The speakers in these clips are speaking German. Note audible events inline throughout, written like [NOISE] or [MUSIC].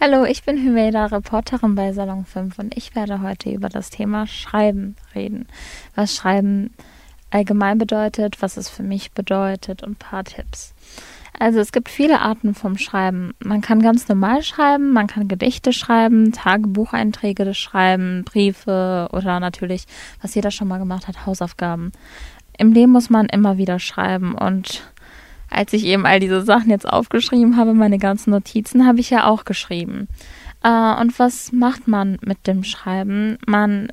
Hallo, ich bin Hümeda, Reporterin bei Salon 5 und ich werde heute über das Thema Schreiben reden. Was Schreiben allgemein bedeutet, was es für mich bedeutet und ein paar Tipps. Also es gibt viele Arten vom Schreiben. Man kann ganz normal schreiben, man kann Gedichte schreiben, Tagebucheinträge schreiben, Briefe oder natürlich, was jeder schon mal gemacht hat, Hausaufgaben. Im Leben muss man immer wieder schreiben und als ich eben all diese Sachen jetzt aufgeschrieben habe, meine ganzen Notizen, habe ich ja auch geschrieben. Äh, und was macht man mit dem Schreiben? Man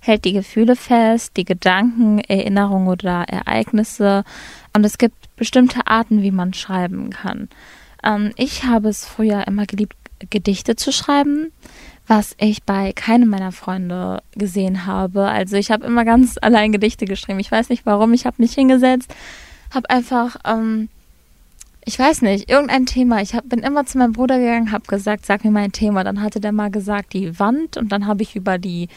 hält die Gefühle fest, die Gedanken, Erinnerungen oder Ereignisse. Und es gibt bestimmte Arten, wie man schreiben kann. Ähm, ich habe es früher immer geliebt, Gedichte zu schreiben, was ich bei keinem meiner Freunde gesehen habe. Also ich habe immer ganz [LAUGHS] allein Gedichte geschrieben. Ich weiß nicht warum, ich habe mich hingesetzt, habe einfach ähm, ich weiß nicht, irgendein Thema. Ich hab, bin immer zu meinem Bruder gegangen, habe gesagt, sag mir mal ein Thema. Dann hatte der mal gesagt, die Wand. Und dann habe ich über die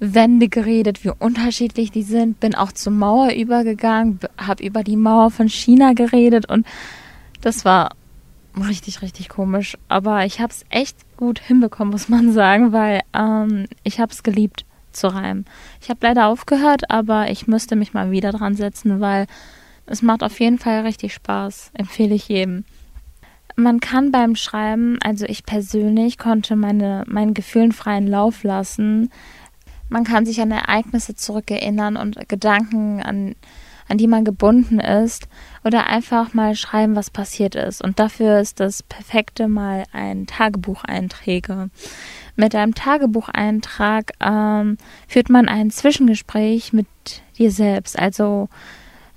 Wände geredet, wie unterschiedlich die sind. Bin auch zur Mauer übergegangen, habe über die Mauer von China geredet. Und das war richtig, richtig komisch. Aber ich habe es echt gut hinbekommen, muss man [LAUGHS] sagen, weil ähm, ich habe es geliebt zu reimen. Ich habe leider aufgehört, aber ich müsste mich mal wieder dran setzen, weil es macht auf jeden Fall richtig Spaß, empfehle ich jedem. Man kann beim Schreiben, also ich persönlich konnte meine, meinen Gefühlen freien Lauf lassen. Man kann sich an Ereignisse zurückerinnern und Gedanken, an, an die man gebunden ist. Oder einfach mal schreiben, was passiert ist. Und dafür ist das Perfekte mal ein Tagebucheinträge. Mit einem Tagebucheintrag ähm, führt man ein Zwischengespräch mit dir selbst. Also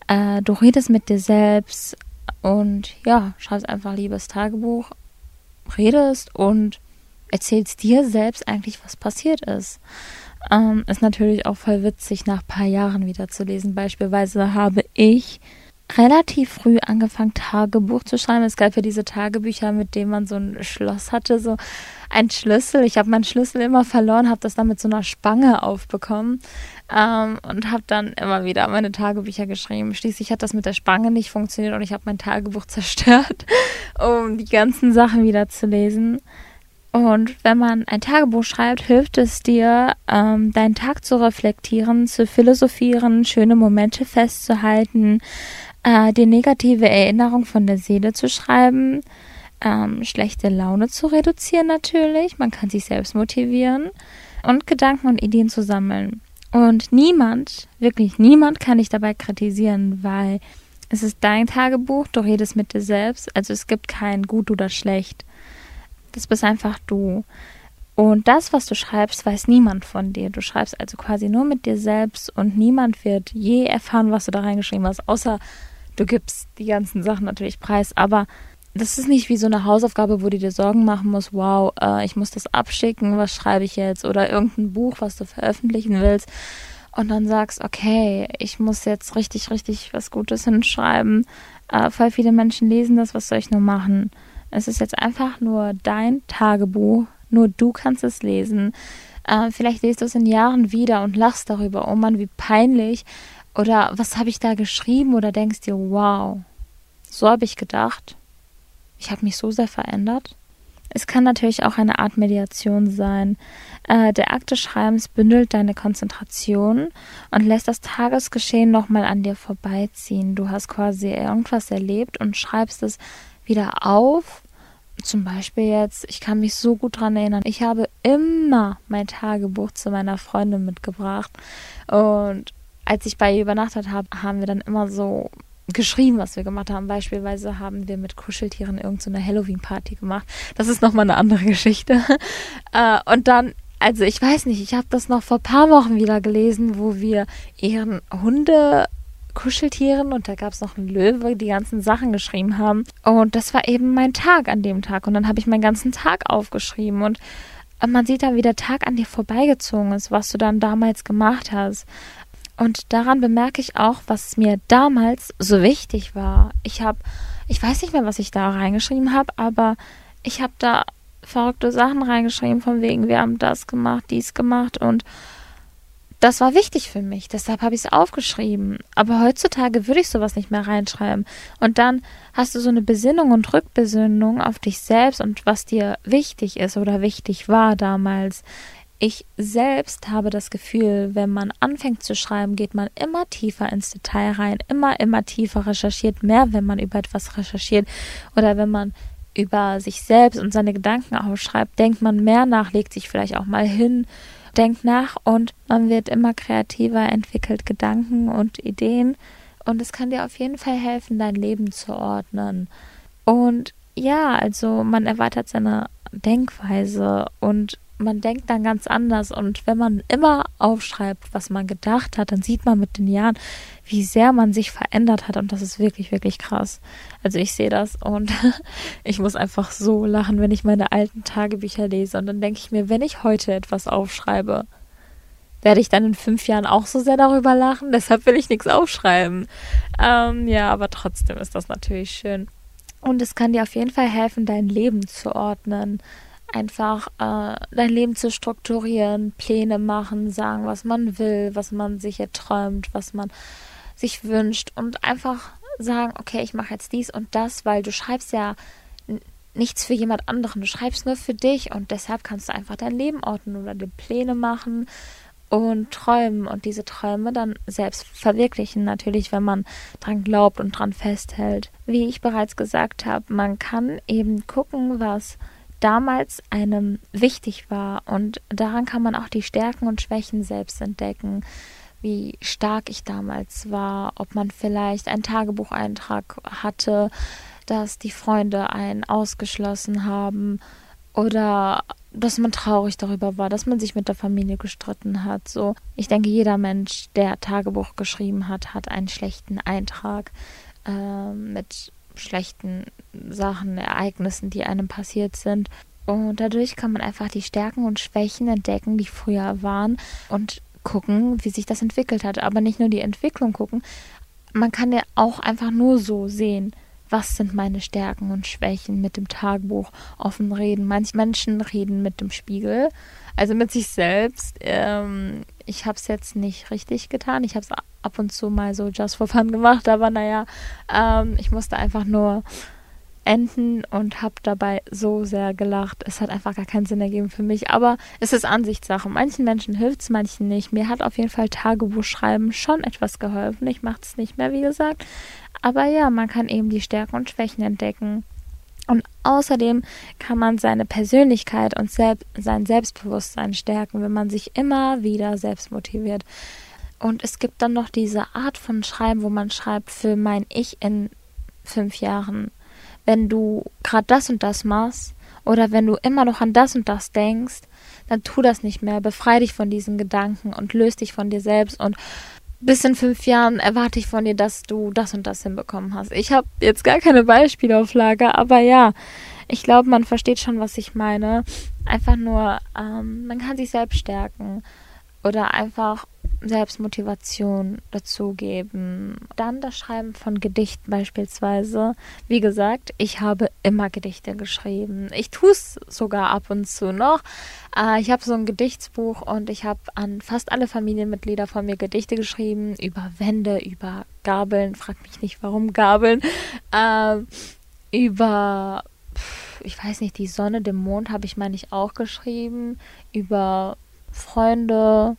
äh, du redest mit dir selbst und ja, schreibst einfach liebes Tagebuch, redest und erzählst dir selbst eigentlich, was passiert ist. Ähm, ist natürlich auch voll witzig, nach ein paar Jahren wieder zu lesen. Beispielsweise habe ich relativ früh angefangen, Tagebuch zu schreiben. Es gab ja diese Tagebücher, mit denen man so ein Schloss hatte, so ein Schlüssel. Ich habe meinen Schlüssel immer verloren, habe das dann mit so einer Spange aufbekommen ähm, und habe dann immer wieder meine Tagebücher geschrieben. Schließlich hat das mit der Spange nicht funktioniert und ich habe mein Tagebuch [LAUGHS] zerstört, um die ganzen Sachen wieder zu lesen. Und wenn man ein Tagebuch schreibt, hilft es dir, ähm, deinen Tag zu reflektieren, zu philosophieren, schöne Momente festzuhalten, äh, die negative Erinnerung von der Seele zu schreiben, ähm, schlechte Laune zu reduzieren natürlich. Man kann sich selbst motivieren und Gedanken und Ideen zu sammeln. Und niemand, wirklich niemand kann dich dabei kritisieren, weil es ist dein Tagebuch, du redest mit dir selbst, also es gibt kein gut oder schlecht. Das bist einfach du. Und das, was du schreibst, weiß niemand von dir. Du schreibst also quasi nur mit dir selbst und niemand wird je erfahren, was du da reingeschrieben hast, außer du gibst die ganzen Sachen natürlich preis. Aber das ist nicht wie so eine Hausaufgabe, wo du dir Sorgen machen musst, wow, äh, ich muss das abschicken, was schreibe ich jetzt? Oder irgendein Buch, was du veröffentlichen willst. Und dann sagst, okay, ich muss jetzt richtig, richtig was Gutes hinschreiben. Äh, voll viele Menschen lesen das, was soll ich nur machen? Es ist jetzt einfach nur dein Tagebuch, nur du kannst es lesen. Äh, vielleicht liest du es in Jahren wieder und lachst darüber, oh Mann, wie peinlich. Oder was habe ich da geschrieben? Oder denkst dir, wow, so habe ich gedacht ich habe mich so sehr verändert. Es kann natürlich auch eine Art Mediation sein. Äh, der Akt des Schreibens bündelt deine Konzentration und lässt das Tagesgeschehen nochmal an dir vorbeiziehen. Du hast quasi irgendwas erlebt und schreibst es wieder auf. Zum Beispiel jetzt, ich kann mich so gut daran erinnern, ich habe immer mein Tagebuch zu meiner Freundin mitgebracht. Und als ich bei ihr übernachtet habe, haben wir dann immer so geschrieben, was wir gemacht haben. Beispielsweise haben wir mit Kuscheltieren irgendeine so Halloween-Party gemacht. Das ist nochmal eine andere Geschichte. [LAUGHS] Äh, und dann, also ich weiß nicht, ich habe das noch vor ein paar Wochen wieder gelesen, wo wir ihren Hunde Kuscheltieren und da gab es noch einen Löwe, die ganzen Sachen geschrieben haben. Und das war eben mein Tag an dem Tag. Und dann habe ich meinen ganzen Tag aufgeschrieben. Und man sieht dann, wie der Tag an dir vorbeigezogen ist, was du dann damals gemacht hast. Und daran bemerke ich auch, was mir damals so wichtig war. Ich habe, ich weiß nicht mehr, was ich da reingeschrieben habe, aber ich habe da verrückte Sachen reingeschrieben, von wegen, wir haben das gemacht, dies gemacht und das war wichtig für mich, deshalb habe ich es aufgeschrieben. Aber heutzutage würde ich sowas nicht mehr reinschreiben. Und dann hast du so eine Besinnung und Rückbesinnung auf dich selbst und was dir wichtig ist oder wichtig war damals. Ich selbst habe das Gefühl, wenn man anfängt zu schreiben, geht man immer tiefer ins Detail rein, immer, immer tiefer recherchiert, mehr, wenn man über etwas recherchiert oder wenn man über sich selbst und seine Gedanken aufschreibt, denkt man mehr nach, legt sich vielleicht auch mal hin, denkt nach und man wird immer kreativer, entwickelt Gedanken und Ideen und es kann dir auf jeden Fall helfen, dein Leben zu ordnen. Und ja, also man erweitert seine Denkweise und man denkt dann ganz anders. Und wenn man immer aufschreibt, was man gedacht hat, dann sieht man mit den Jahren, wie sehr man sich verändert hat. Und das ist wirklich, wirklich krass. Also ich sehe das und [LAUGHS] ich muss einfach so lachen, wenn ich meine alten Tagebücher lese. Und dann denke ich mir, wenn ich heute etwas aufschreibe, werde ich dann in fünf Jahren auch so sehr darüber lachen. Deshalb will ich nichts aufschreiben. Ähm, ja, aber trotzdem ist das natürlich schön. Und es kann dir auf jeden Fall helfen, dein Leben zu ordnen einfach äh, dein Leben zu strukturieren, Pläne machen, sagen, was man will, was man sich erträumt, was man sich wünscht und einfach sagen, okay, ich mache jetzt dies und das, weil du schreibst ja nichts für jemand anderen, du schreibst nur für dich und deshalb kannst du einfach dein Leben ordnen oder dir Pläne machen und träumen und diese Träume dann selbst verwirklichen, natürlich, wenn man dran glaubt und dran festhält. Wie ich bereits gesagt habe, man kann eben gucken, was damals einem wichtig war. Und daran kann man auch die Stärken und Schwächen selbst entdecken, wie stark ich damals war, ob man vielleicht einen Tagebucheintrag hatte, dass die Freunde einen ausgeschlossen haben oder dass man traurig darüber war, dass man sich mit der Familie gestritten hat. So, ich denke, jeder Mensch, der Tagebuch geschrieben hat, hat einen schlechten Eintrag äh, mit schlechten Sachen, Ereignissen, die einem passiert sind. Und dadurch kann man einfach die Stärken und Schwächen entdecken, die früher waren und gucken, wie sich das entwickelt hat. Aber nicht nur die Entwicklung gucken, man kann ja auch einfach nur so sehen, was sind meine Stärken und Schwächen mit dem Tagebuch offen reden. Manche Menschen reden mit dem Spiegel, also mit sich selbst. Ähm, ich habe es jetzt nicht richtig getan. Ich habe es ab und zu mal so just for fun gemacht, aber naja, ähm, ich musste einfach nur enden und habe dabei so sehr gelacht. Es hat einfach gar keinen Sinn ergeben für mich, aber es ist Ansichtssache. Manchen Menschen hilft es, manchen nicht. Mir hat auf jeden Fall Tagebuchschreiben schon etwas geholfen. Ich mache es nicht mehr, wie gesagt. Aber ja, man kann eben die Stärken und Schwächen entdecken. Und außerdem kann man seine Persönlichkeit und selbst, sein Selbstbewusstsein stärken, wenn man sich immer wieder selbst motiviert. Und es gibt dann noch diese Art von Schreiben, wo man schreibt für mein Ich in fünf Jahren. Wenn du gerade das und das machst oder wenn du immer noch an das und das denkst, dann tu das nicht mehr. Befrei dich von diesen Gedanken und löst dich von dir selbst und bis in fünf Jahren erwarte ich von dir, dass du das und das hinbekommen hast. Ich habe jetzt gar keine Beispiele auf Lager, aber ja, ich glaube, man versteht schon, was ich meine. Einfach nur, ähm, man kann sich selbst stärken oder einfach Selbstmotivation dazugeben. Dann das Schreiben von Gedichten beispielsweise. Wie gesagt, ich habe immer Gedichte geschrieben. Ich tue es sogar ab und zu noch. Äh, ich habe so ein Gedichtsbuch und ich habe an fast alle Familienmitglieder von mir Gedichte geschrieben. Über Wände, über Gabeln. Frag mich nicht, warum Gabeln. Äh, über, ich weiß nicht, die Sonne, den Mond habe ich, meine ich, auch geschrieben. Über Freunde,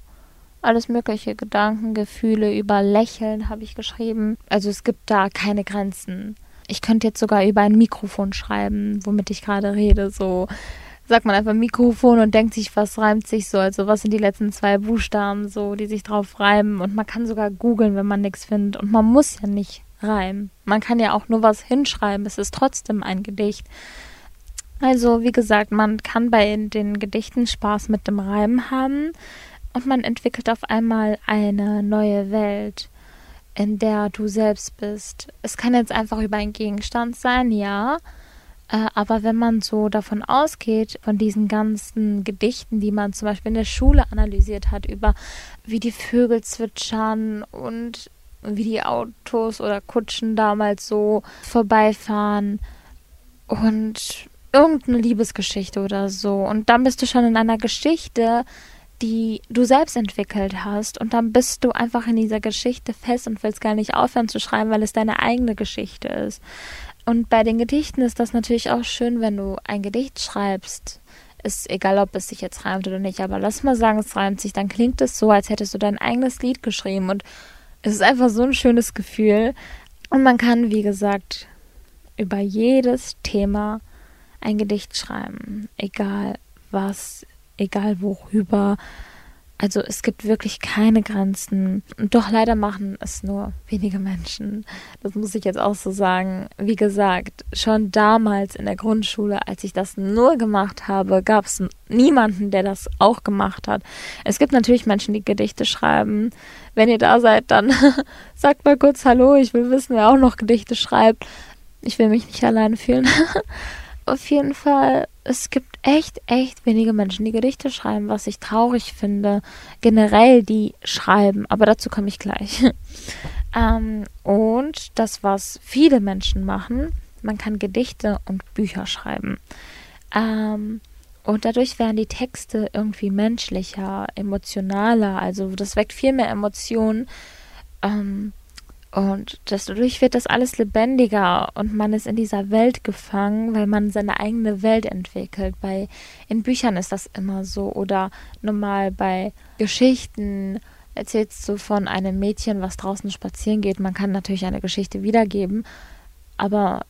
alles mögliche, Gedanken, Gefühle, über Lächeln habe ich geschrieben. Also es gibt da keine Grenzen. Ich könnte jetzt sogar über ein Mikrofon schreiben, womit ich gerade rede. So sagt man einfach Mikrofon und denkt sich, was reimt sich so. Also was sind die letzten zwei Buchstaben so, die sich drauf reimen. Und man kann sogar googeln, wenn man nichts findet. Und man muss ja nicht reimen. Man kann ja auch nur was hinschreiben. Es ist trotzdem ein Gedicht. Also, wie gesagt, man kann bei den Gedichten Spaß mit dem Reimen haben und man entwickelt auf einmal eine neue Welt, in der du selbst bist. Es kann jetzt einfach über einen Gegenstand sein, ja, äh, aber wenn man so davon ausgeht, von diesen ganzen Gedichten, die man zum Beispiel in der Schule analysiert hat, über wie die Vögel zwitschern und wie die Autos oder Kutschen damals so vorbeifahren und irgendeine Liebesgeschichte oder so. Und dann bist du schon in einer Geschichte, die du selbst entwickelt hast und dann bist du einfach in dieser Geschichte fest und willst gar nicht aufhören zu schreiben, weil es deine eigene Geschichte ist. Und bei den Gedichten ist das natürlich auch schön, wenn du ein Gedicht schreibst. Ist egal, ob es sich jetzt reimt oder nicht, aber lass mal sagen, es reimt sich, dann klingt es so, als hättest du dein eigenes Lied geschrieben und es ist einfach so ein schönes Gefühl. Und man kann, wie gesagt, über jedes Thema ein Gedicht schreiben, egal was, egal worüber. Also es gibt wirklich keine Grenzen. Doch leider machen es nur wenige Menschen. Das muss ich jetzt auch so sagen. Wie gesagt, schon damals in der Grundschule, als ich das nur gemacht habe, gab es niemanden, der das auch gemacht hat. Es gibt natürlich Menschen, die Gedichte schreiben. Wenn ihr da seid, dann [LAUGHS] sagt mal kurz Hallo. Ich will wissen, wer auch noch Gedichte schreibt. Ich will mich nicht alleine fühlen. [LAUGHS] Auf jeden Fall es gibt echt, echt wenige Menschen, die Gedichte schreiben, was ich traurig finde. Generell, die schreiben, aber dazu komme ich gleich. [LAUGHS] ähm, und das, was viele Menschen machen, man kann Gedichte und Bücher schreiben. Ähm, und dadurch werden die Texte irgendwie menschlicher, emotionaler. Also das weckt viel mehr Emotionen. Ähm, und dadurch wird das alles lebendiger und man ist in dieser Welt gefangen, weil man seine eigene Welt entwickelt. Bei, in Büchern ist das immer so. Oder normal bei Geschichten erzählst du von einem Mädchen, was draußen spazieren geht. Man kann natürlich eine Geschichte wiedergeben, aber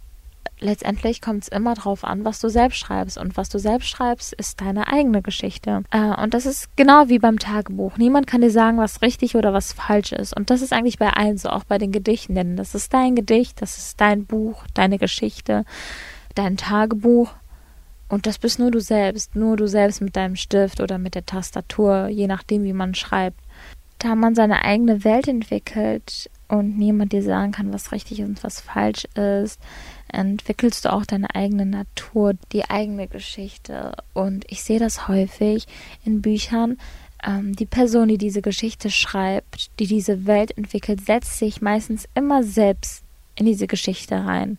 letztendlich kommt es immer darauf an, was du selbst schreibst. Und was du selbst schreibst, ist deine eigene Geschichte. Äh, und das ist genau wie beim Tagebuch. Niemand kann dir sagen, was richtig oder was falsch ist. Und das ist eigentlich bei allen so, auch bei den Gedichten. Denn das ist dein Gedicht, das ist dein Buch, deine Geschichte, dein Tagebuch. Und das bist nur du selbst, nur du selbst mit deinem Stift oder mit der Tastatur, je nachdem, wie man schreibt. Da man seine eigene Welt entwickelt und niemand dir sagen kann, was richtig und was falsch ist, entwickelst du auch deine eigene Natur, die eigene Geschichte. Und ich sehe das häufig in Büchern. Ähm, die Person, die diese Geschichte schreibt, die diese Welt entwickelt, setzt sich meistens immer selbst in diese Geschichte rein.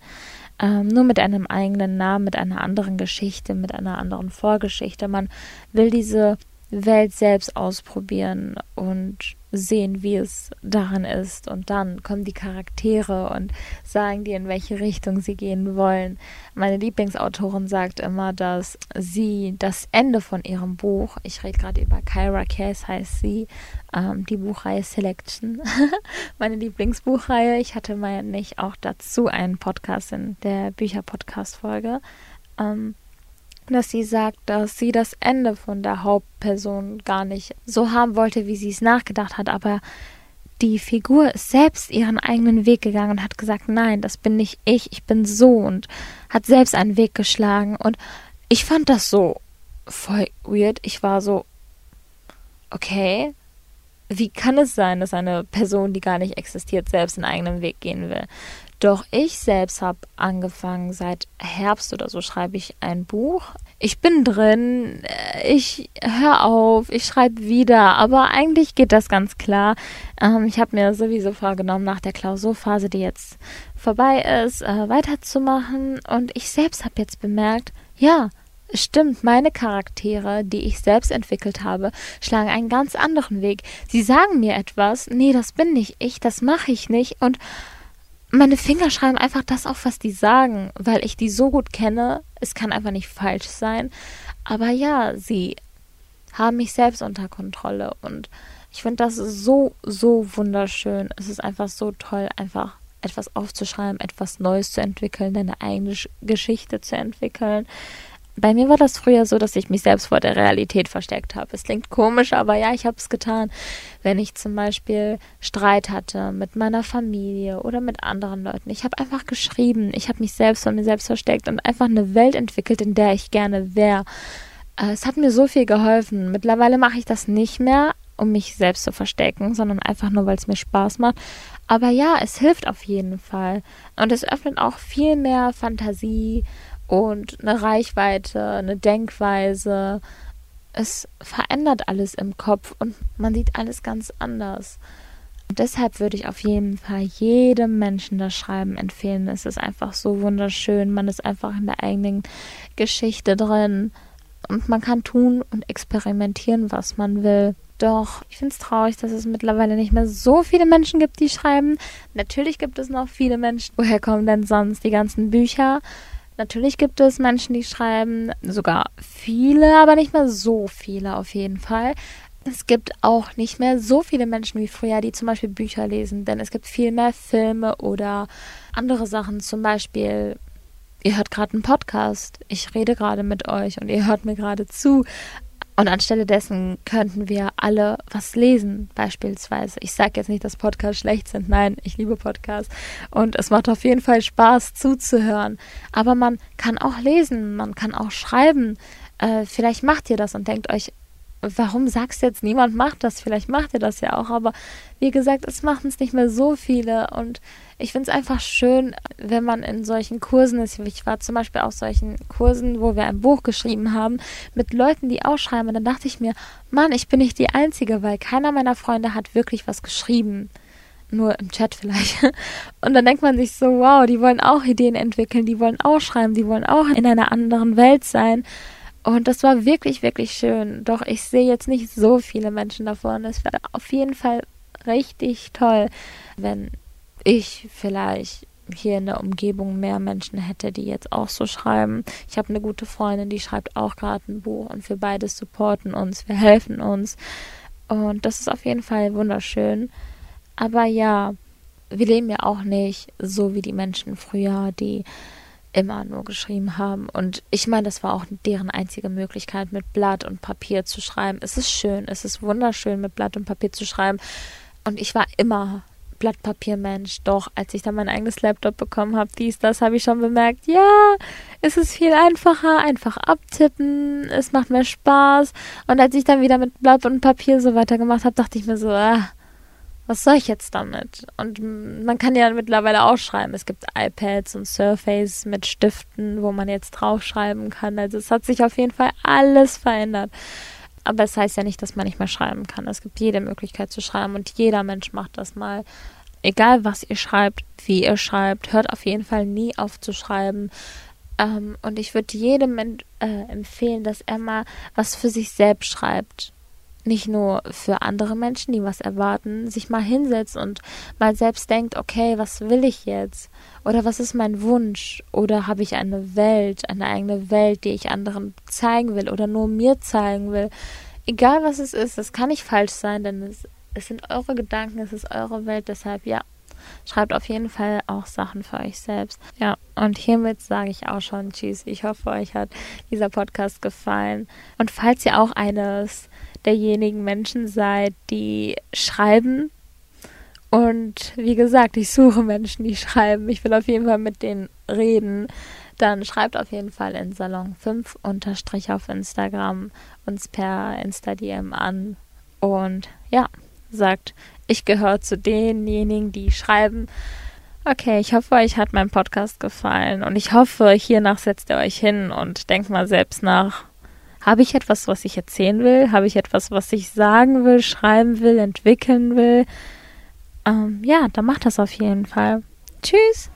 Ähm, nur mit einem eigenen Namen, mit einer anderen Geschichte, mit einer anderen Vorgeschichte. Man will diese Welt selbst ausprobieren und sehen, wie es daran ist. Und dann kommen die Charaktere und sagen dir, in welche Richtung sie gehen wollen. Meine Lieblingsautorin sagt immer, dass sie das Ende von ihrem Buch, ich rede gerade über Kyra Case, heißt sie, ähm, die Buchreihe Selection, [LAUGHS] meine Lieblingsbuchreihe. Ich hatte mal nicht auch dazu einen Podcast in der Bücher-Podcast-Folge. Ähm, dass sie sagt, dass sie das Ende von der Hauptperson gar nicht so haben wollte, wie sie es nachgedacht hat, aber die Figur ist selbst ihren eigenen Weg gegangen und hat gesagt, nein, das bin nicht ich, ich bin so und hat selbst einen Weg geschlagen und ich fand das so voll weird. Ich war so, okay, wie kann es sein, dass eine Person, die gar nicht existiert, selbst einen eigenen Weg gehen will? Doch ich selbst habe angefangen, seit Herbst oder so schreibe ich ein Buch. Ich bin drin, äh, ich höre auf, ich schreibe wieder, aber eigentlich geht das ganz klar. Ähm, ich habe mir sowieso vorgenommen, nach der Klausurphase, die jetzt vorbei ist, äh, weiterzumachen. Und ich selbst habe jetzt bemerkt, ja, Stimmt, meine Charaktere, die ich selbst entwickelt habe, schlagen einen ganz anderen Weg. Sie sagen mir etwas, nee, das bin nicht ich, das mache ich nicht und meine Finger schreiben einfach das auf, was die sagen, weil ich die so gut kenne. Es kann einfach nicht falsch sein. Aber ja, sie haben mich selbst unter Kontrolle und ich finde das so, so wunderschön. Es ist einfach so toll, einfach etwas aufzuschreiben, etwas Neues zu entwickeln, deine eigene Geschichte zu entwickeln bei mir war das früher so, dass ich mich selbst vor der Realität versteckt habe. Es klingt komisch, aber ja, ich habe es getan. Wenn ich zum Beispiel Streit hatte mit meiner Familie oder mit anderen Leuten. Ich habe einfach geschrieben. Ich habe mich selbst von mir selbst versteckt und einfach eine Welt entwickelt, in der ich gerne wäre. Äh, es hat mir so viel geholfen. Mittlerweile mache ich das nicht mehr, um mich selbst zu verstecken, sondern einfach nur, weil es mir Spaß macht. Aber ja, es hilft auf jeden Fall. Und es öffnet auch viel mehr Fantasie und eine Reichweite, eine Denkweise. Es verändert alles im Kopf und man sieht alles ganz anders. Und deshalb würde ich auf jeden Fall jedem Menschen das Schreiben empfehlen. Es ist einfach so wunderschön. Man ist einfach in der eigenen Geschichte drin und man kann tun und experimentieren, was man will. Doch ich finde es traurig, dass es mittlerweile nicht mehr so viele Menschen gibt, die schreiben. Natürlich gibt es noch viele Menschen. Woher kommen denn sonst die ganzen Bücher? Natürlich gibt es Menschen, die schreiben, sogar viele, aber nicht mehr so viele auf jeden Fall. Es gibt auch nicht mehr so viele Menschen wie früher, die zum Beispiel Bücher lesen, denn es gibt viel mehr Filme oder andere Sachen. Zum Beispiel, ihr hört gerade einen Podcast, ich rede gerade mit euch und ihr hört mir gerade zu. Und anstelle dessen könnten wir alle was lesen, beispielsweise. Ich sage jetzt nicht, dass Podcasts schlecht sind. Nein, ich liebe Podcasts. Und es macht auf jeden Fall Spaß zuzuhören. Aber man kann auch lesen, man kann auch schreiben. Äh, vielleicht macht ihr das und denkt euch, warum sagst du jetzt, niemand macht das? Vielleicht macht ihr das ja auch, aber wie gesagt, es machen es nicht mehr so viele und ich finde es einfach schön, wenn man in solchen Kursen ist. Ich war zum Beispiel auf solchen Kursen, wo wir ein Buch geschrieben haben, mit Leuten, die auch schreiben. Und dann dachte ich mir, Mann, ich bin nicht die Einzige, weil keiner meiner Freunde hat wirklich was geschrieben. Nur im Chat vielleicht. [LAUGHS] Und dann denkt man sich so, wow, die wollen auch Ideen entwickeln, die wollen auch schreiben, die wollen auch in einer anderen Welt sein. Und das war wirklich, wirklich schön. Doch ich sehe jetzt nicht so viele Menschen davon. Es wäre auf jeden Fall richtig toll, wenn ich vielleicht hier in der Umgebung mehr Menschen hätte, die jetzt auch so schreiben. Ich habe eine gute Freundin, die schreibt auch gerade ein Buch und wir beide supporten uns, wir helfen uns. Und das ist auf jeden Fall wunderschön. Aber ja, wir leben ja auch nicht so wie die Menschen früher, die immer nur geschrieben haben. Und ich meine, das war auch deren einzige Möglichkeit, mit Blatt und Papier zu schreiben. Es ist schön, es ist wunderschön, mit Blatt und Papier zu schreiben. Und ich war immer Blattpapiermensch. Doch, als ich dann mein eigenes Laptop bekommen habe, dies, das, habe ich schon bemerkt, ja, es ist viel einfacher, einfach abtippen, es macht mehr Spaß. Und als ich dann wieder mit Blatt und Papier so weitergemacht habe, dachte ich mir so, ah, was soll ich jetzt damit? Und man kann ja mittlerweile auch schreiben. Es gibt iPads und Surface mit Stiften, wo man jetzt draufschreiben kann. Also es hat sich auf jeden Fall alles verändert. Aber es heißt ja nicht, dass man nicht mehr schreiben kann. Es gibt jede Möglichkeit zu schreiben und jeder Mensch macht das mal. Egal was ihr schreibt, wie ihr schreibt, hört auf jeden Fall nie auf zu schreiben. Ähm, und ich würde jedem äh, empfehlen, dass er mal was für sich selbst schreibt nicht nur für andere Menschen, die was erwarten, sich mal hinsetzt und mal selbst denkt, okay, was will ich jetzt? Oder was ist mein Wunsch? Oder habe ich eine Welt, eine eigene Welt, die ich anderen zeigen will oder nur mir zeigen will? Egal was es ist, es kann nicht falsch sein, denn es, es sind eure Gedanken, es ist eure Welt, deshalb ja. Schreibt auf jeden Fall auch Sachen für euch selbst. Ja, und hiermit sage ich auch schon Tschüss. Ich hoffe, euch hat dieser Podcast gefallen. Und falls ihr auch eines derjenigen Menschen seid, die schreiben. Und wie gesagt, ich suche Menschen, die schreiben. Ich will auf jeden Fall mit denen reden. Dann schreibt auf jeden Fall in Salon 5 unterstrich auf Instagram uns per Insta-DM an. Und ja, sagt, ich gehöre zu denjenigen, die schreiben. Okay, ich hoffe, euch hat mein Podcast gefallen und ich hoffe, hiernach setzt ihr euch hin und denkt mal selbst nach, habe ich etwas, was ich erzählen will? Habe ich etwas, was ich sagen will, schreiben will, entwickeln will? Ähm, ja, dann macht das auf jeden Fall. Tschüss.